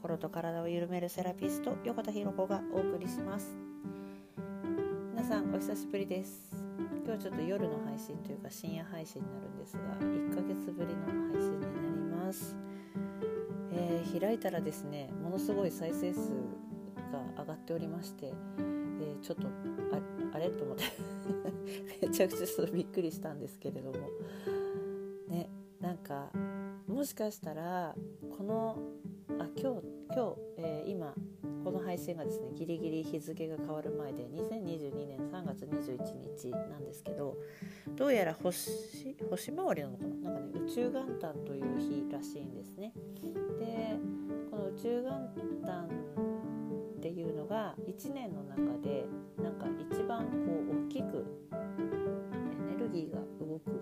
心と体を緩めるセラピスト横田博子がお送りします。皆さんお久しぶりです。今日ちょっと夜の配信というか深夜配信になるんですが1ヶ月ぶりの配信になります、えー、開いたらですねものすごい再生数が上がっておりまして、えー、ちょっとあれ？と思って。めちゃくちゃちょっとびっくりしたんですけれども。ねなんかもしかしたらこのあ今日今日、えー、今この配信がですねギリギリ日付が変わる前で2022年3月21日なんですけどどうやら星星回りなのかな？なんかね宇宙元旦という日らしいんですね。でこの宇宙元旦っていうのが1年の中でなんか一番こう大きくエネルギーが動く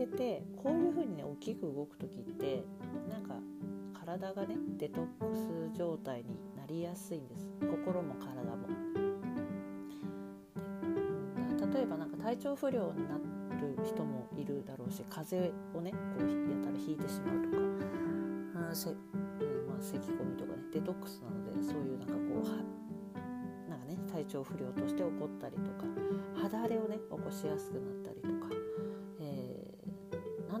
けてこういう風にね大きく動く時ってなんか体がねデトックス状態になりやすいんです心も体も。例えばなんか体調不良になる人もいるだろうし風邪をねこうやったら引いてしまうとかあせ、まあ、咳き込みとかねデトックスなのでそういうなんかこうなんかね体調不良として起こったりとか肌荒れをね起こしやすくなったり、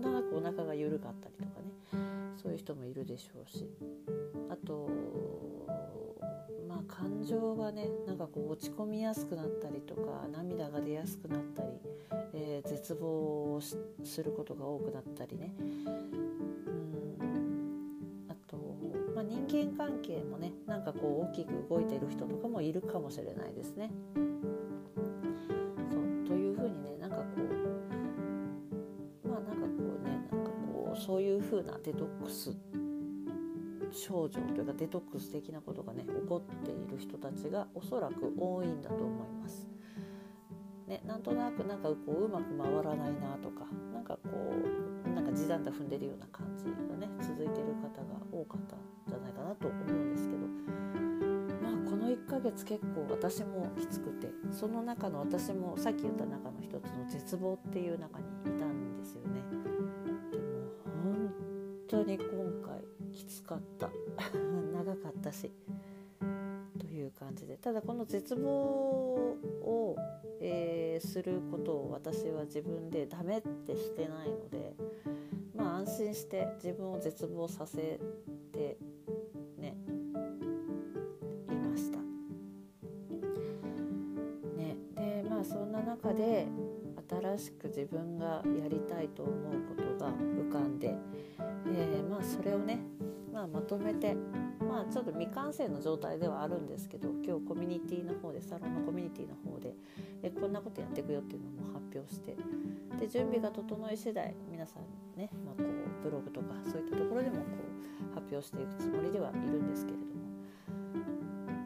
なんとなくお腹が緩かったりとかね。そういう人もいるでしょうし。あとまあ感情がねなんかこう落ち込みやすくなったりとか涙が出やすくなったり、えー、絶望をすることが多くなったりね。まあ人間関係もねなんかこう大きく動いてる人とかもいるかもしれないですね。うそういうふうなデトックス症状というかデトックス的なことがね起こっている人たちがおそらく多いんだと思います。ね、なんとなくなんかこううまく回らないなとかなんかこうなんか地団太踏んでるような感じがね続いてる方が多かったんじゃないかなと思うんですけどまあこの1ヶ月結構私もきつくてその中の私もさっき言った中の一つの絶望っていう中にいたんですよね。当に今回きつかった。長かったし。という感じで。ただこの絶望をえー、することを私は自分でダメってしてないのでまあ安心して自分を絶望させてねいました。ね、でまあそんな中で新しく自分がやりたいと思うことが浮かんで、えー、まあそれをね、まあ、まとめてまあちょっと未完成の状態ではあるんですけど今日コミュニティの方でサロンのコミュニティの方でえこんなことやっていくよっていうのも発表してで準備が整い次第皆さんね、まあ、こうブログとかそういったところでもこう発表していくつもりではいるんですけれども。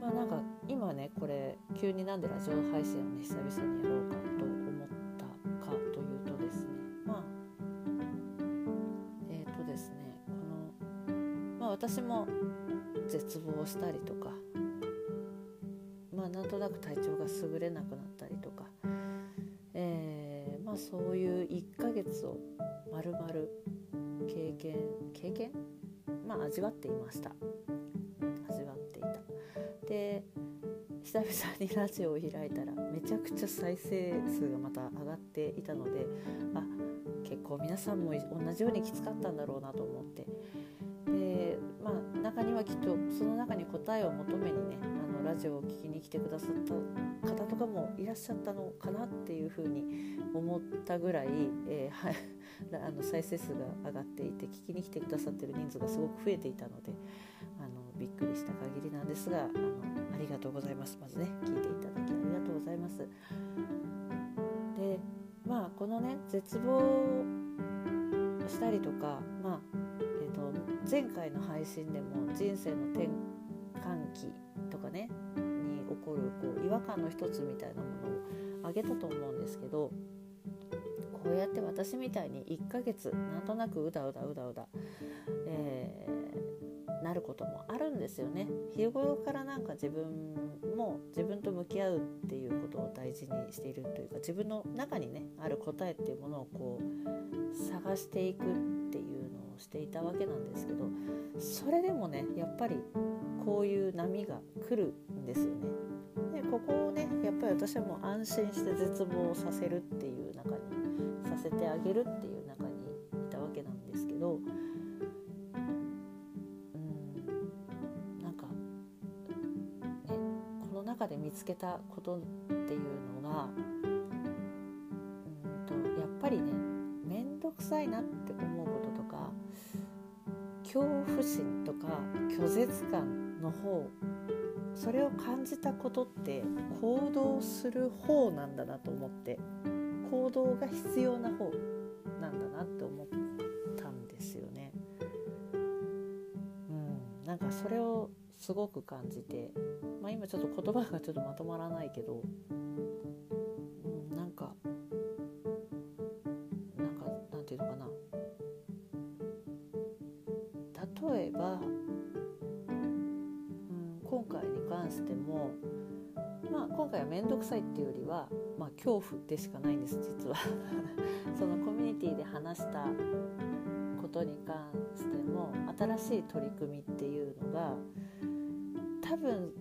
まあなんか今ねこれ急になんでラジオ配信をね久々にやろうか私も絶望したりとかまあなんとなく体調が優れなくなったりとか、えー、まあそういう1ヶ月をまるまる経験経験？まあ味わっていました。味わっていた。で久々にラジオを開いたらめちゃくちゃ再生数がまた上がっていたのであ結構皆さんも同じようにきつかったんだろうなと思って。で中にはきっとその中に答えを求めにねあのラジオを聴きに来てくださった方とかもいらっしゃったのかなっていうふうに思ったぐらい、えー、あの再生数が上がっていて聞きに来てくださってる人数がすごく増えていたのであのびっくりした限りなんですがあのありがとうございますまずね聞いていただきありがとうございます。でまあこのね絶望したりとかまあ前回の配信でも人生の転換期とかねに起こるこう違和感の一つみたいなものを挙げたと思うんですけどこうやって私みたいに1ヶ月なんとなくうだうだうだうだ、えー、なることもあるんですよね。日頃からなんか自分も自分と向き合うっていうことを大事にしているというか自分の中にねある答えっていうものをこう探していくっていをしていたわけなんですけどそれでもねやっぱりこういう波が来るんですよね。でここをねやっぱり私はもう安心して絶望させるっていう中にさせてあげるっていう中にいたわけなんですけどうんなんかねこの中で見つけたことっていうのがうんとやっぱりね面倒くさいなって思うこととか恐怖心とか拒絶感の方それを感じたことって行動する方なんだなと思って行動が必要な方なんだなって思ったんですよね。うん、なんかそれをすごく感じて、まあ、今ちょっと言葉がちょっとまとまらないけど、例えば、うん、今回に関しても、まあ、今回は面倒くさいっていうよりは、まあ、恐怖でしかないんです実は。そのコミュニティで話したことに関しても新しい取り組みっていうのが多分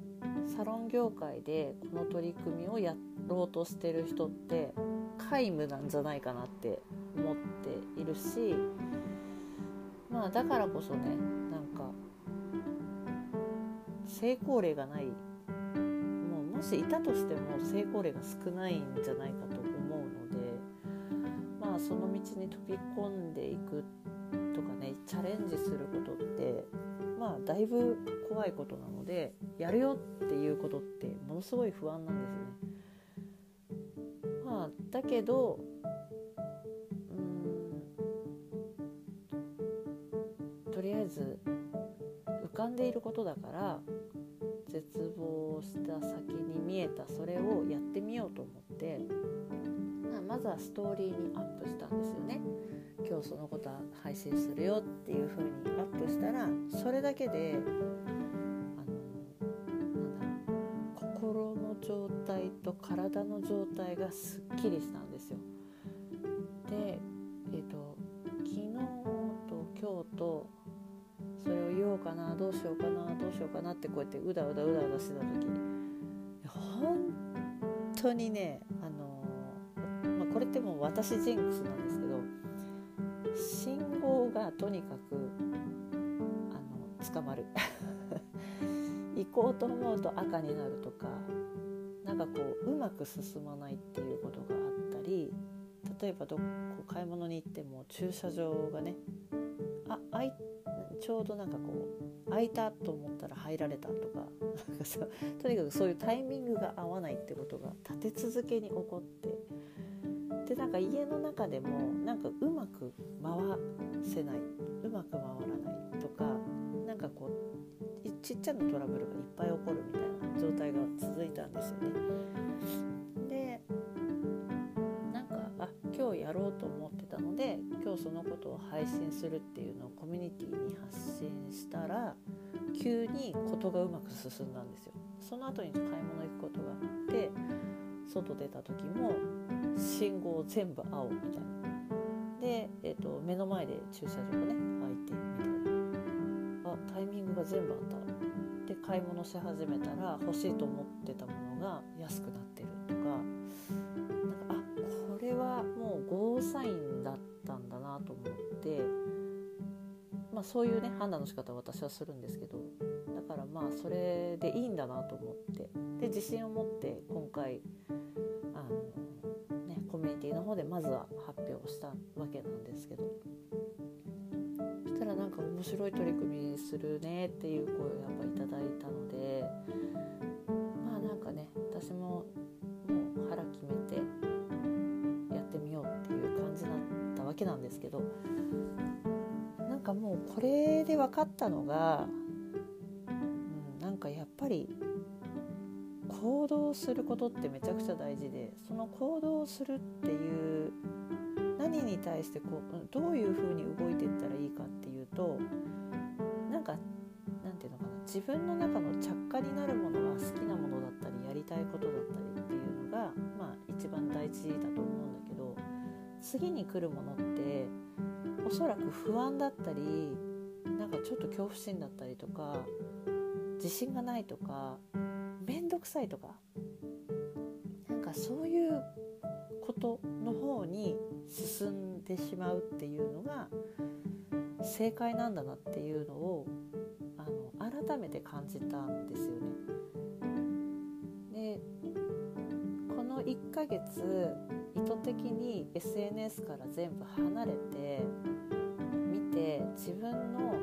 サロン業界でこの取り組みをやろうとしてる人って皆無なんじゃないかなって思っているしまあだからこそねなんか成功例がないもうもしいたとしても成功例が少ないんじゃないかと思うのでまあその道に飛び込んでいくとかねチャレンジすることってまあだいぶ怖いことなのでやるよっていうことってものすごい不安なんですよね。まあ、だけどりあえず浮かんでいることだから絶望した先に見えたそれをやってみようと思ってまずはストーリーにアップしたんですよね。今日そのことは配信するよっていう風にアップしたらそれだけで心の状態と体の状態がすっきりしたんですよ。それを言おうかなどうしようかなどうしようかなってこうやってうだうだうだうだしてた時本当にねあの、まあ、これってもう私ジンクスなんですけど信号がとにかくあの捕まる。行こうと思うと赤になるとかなんかこううまく進まないっていうことがあったり例えばどこ買い物に行っても駐車場がねああいてちょうどなんかこう空いたと思ったら入られたとかなんかさとにかくそういうタイミングが合わないってことが立て続けに起こってでなんか家の中でもなんかうまく回せないうまく回らないとかなんかこうちっちゃなトラブルがいっぱい起こるみたいな状態が続いたんですよね。あ今日やろうと思ってたので今日そのことを配信するっていうのをコミュニティに発信したら急に事がうまく進んだんですよ。その後に買い物行くことがあって外出た時も信号全部青みたいな。で、えーと、目の前で駐車場がね開いてみたいなあタイミングが全部あった。で買い物し始めたら欲しいと思ってたものが安くなっサインだったんだなと思ってまあそういうね判断の仕方を私はするんですけどだからまあそれでいいんだなと思ってで自信を持って今回あの、ね、コミュニティの方でまずは発表したわけなんですけどそしたらなんか面白い取り組みするねっていう声をやっぱいただいたのでまあなんかね私ももう腹決めてわけなんですけどなんかもうこれで分かったのが、うん、なんかやっぱり行動することってめちゃくちゃ大事でその行動するっていう何に対してこうどういうふうに動いていったらいいかっていうとなんかなんていうのかな自分の中の着火になるものが好きなものだったりやりたいことだったりっていうのがまあ一番大事だと思うんだ次に来るものっておそらく不安だったりなんかちょっと恐怖心だったりとか自信がないとか面倒くさいとかなんかそういうことの方に進んでしまうっていうのが正解なんだなっていうのをあの改めて感じたんですよね。でこの1ヶ月意図的に SNS から全部離れて見て自分の、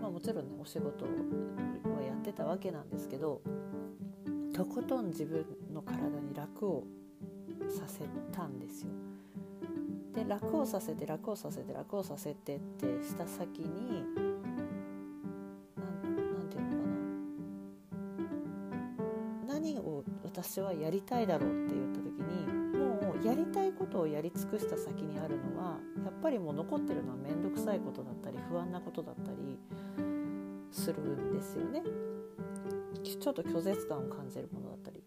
まあ、もちろんねお仕事をやってたわけなんですけどとことん自分の体に楽をさせたんですよ。で楽をさせて楽をさせて楽をさせてってした先に何て言うのかな何を私はやりたいだろうって言った時やりたいことをやり尽くした先にあるのはやっぱりもう残ってるのは面倒くさいことだったり不安なことだったりするんですよね。ちょっと拒絶感を感じるものだったり。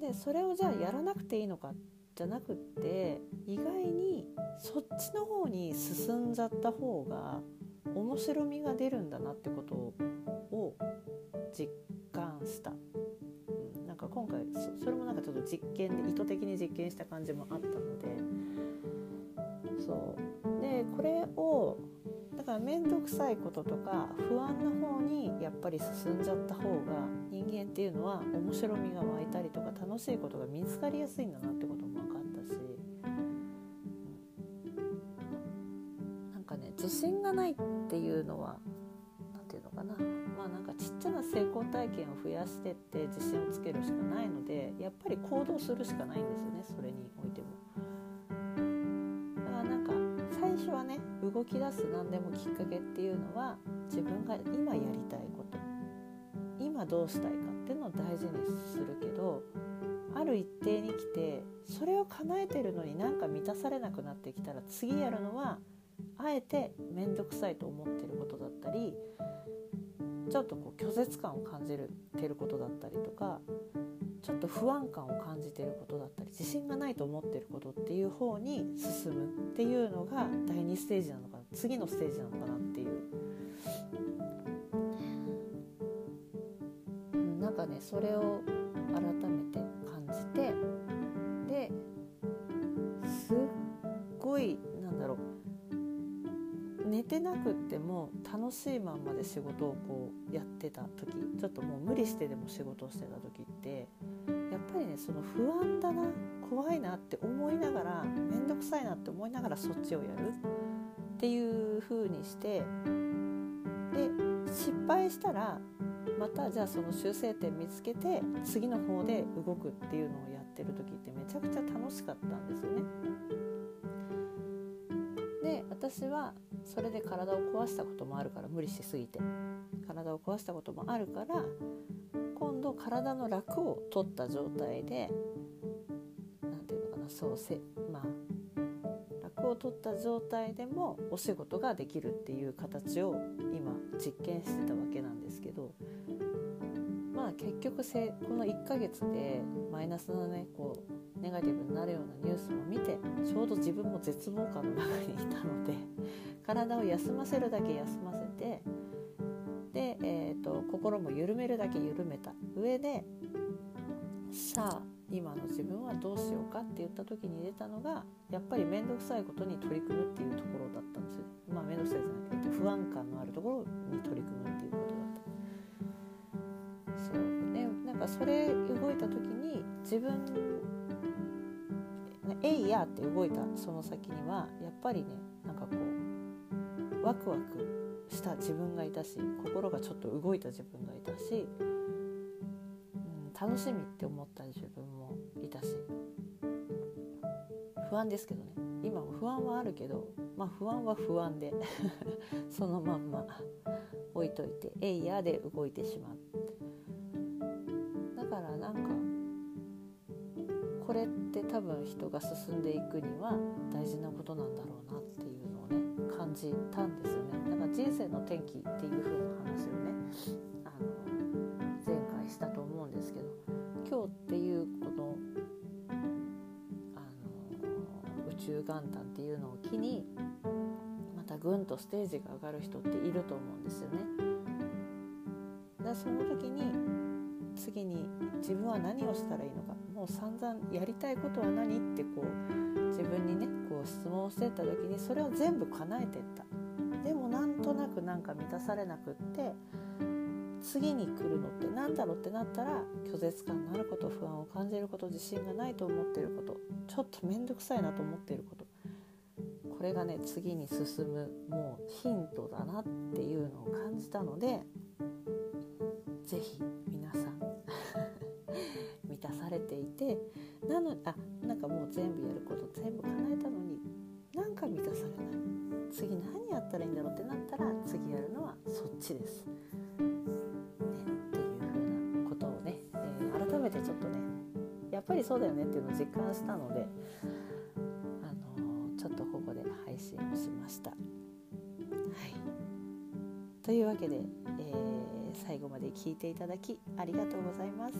でそれをじゃあやらなくていいのかじゃなくって意外にそっちの方に進んじゃった方が面白みが出るんだなってことを実感した、今回それもなんかちょっと実験で意図的に実験した感じもあったので。そう。でこれをだから面倒くさいこととか不安な方にやっぱり進んじゃった方が人間っていうのは面白みが湧いたりとか楽しいことが見つかりやすいんだなってことも分かったし、なんかね自信がないっていうのは何て言うのかな。まあなんかちっちゃな成功体験を増やしてって自信をつけるしかないのでやっぱり行動するしかないんですよねそれにおいても。なんか最初はね動き出す何でもきっかけっていうのは自分が今やりたいこと今どうしたいかっていうのを大事にするけどある一定に来てそれを叶えてるのになんか満たされなくなってきたら次やるのはあえて面倒くさいと思ってることだったりちょっとこう拒絶感を感じるてることだったりとかちょっと不安感を感じてることだったり自信がないと思ってることっていう方に進むっていうのが第2ステージなのかな次のステージなのかなっていう、なんかねそれをてなくっても楽しいまんまで仕事をこうやってた時ちょっともう無理してでも仕事をしてた時ってやっぱりねその不安だな怖いなって思いながら面倒くさいなって思いながらそっちをやるっていう風にしてで失敗したらまたじゃあその修正点見つけて次の方で動くっていうのをやってる時ってめちゃくちゃ楽しかったんですよね。で私はそれで体を壊したこともあるから無理しすぎて。体を壊したこともあるから今度体の楽を取った状態で何て言うのかなそうせまあ楽を取った状態でもお仕事ができるっていう形を今実験してたわけなんですけど結局せこの1ヶ月でマイナスのねこうネガティブになるようなニュースも見てちょうど自分も絶望感の中にいたので 体を休ませるだけ休ませてで、えーと、心も緩めるだけ緩めた。上でさあ今の自分はどうしようかって言った時に出たのがやっぱり面倒くさいことに取り組むっていうところだったんですよ。まあ面倒くさいじゃなくて不安感のあるところに取り組むかそれ動いた時に自分えいやって動いたその先にはやっぱりねなんかこうワクワクした自分がいたし心がちょっと動いた自分がいたし、うん、楽しみって思った自分もいたし不安ですけどね。今も不安はあるけどまあ不安は不安で そのまんま置いといて「えいや」で動いてしまうだからなんかこれって多分人が進んでいくには大事なことなんだろうなっていうのをね感じたんですよねだから人生の転機っていう風な話をねあの前回したと思うんですけど今日っていうこのあの宇宙元旦っていうのを機にまたぐんとステージが上がる人っていると思うんですよね。でその時に次に自分は何をしたらいいのか。もう散々やりたいことは何ってこう自分にねこう質問してった時にそれを全部叶えてった。でもなんとなくなんか満たされなくって次に来るのって何だろうってなったら拒絶感のあること不安を感じること自信がないと思っていることちょっと面倒くさいなと思っていること。これがね次に進むもうヒントだなっていうのを感じたので是非もう全部やること全部叶えたのになんか満たされない次何やったらいいんだろうってなったら次やるのはそっちですっていうふうなことをね改めて。ちょっとねやっぱりそうだよねっていうのを実感したので、あのちょっとここで配信をしました。はい、というわけで、えー、最後まで聞いていただきありがとうございます。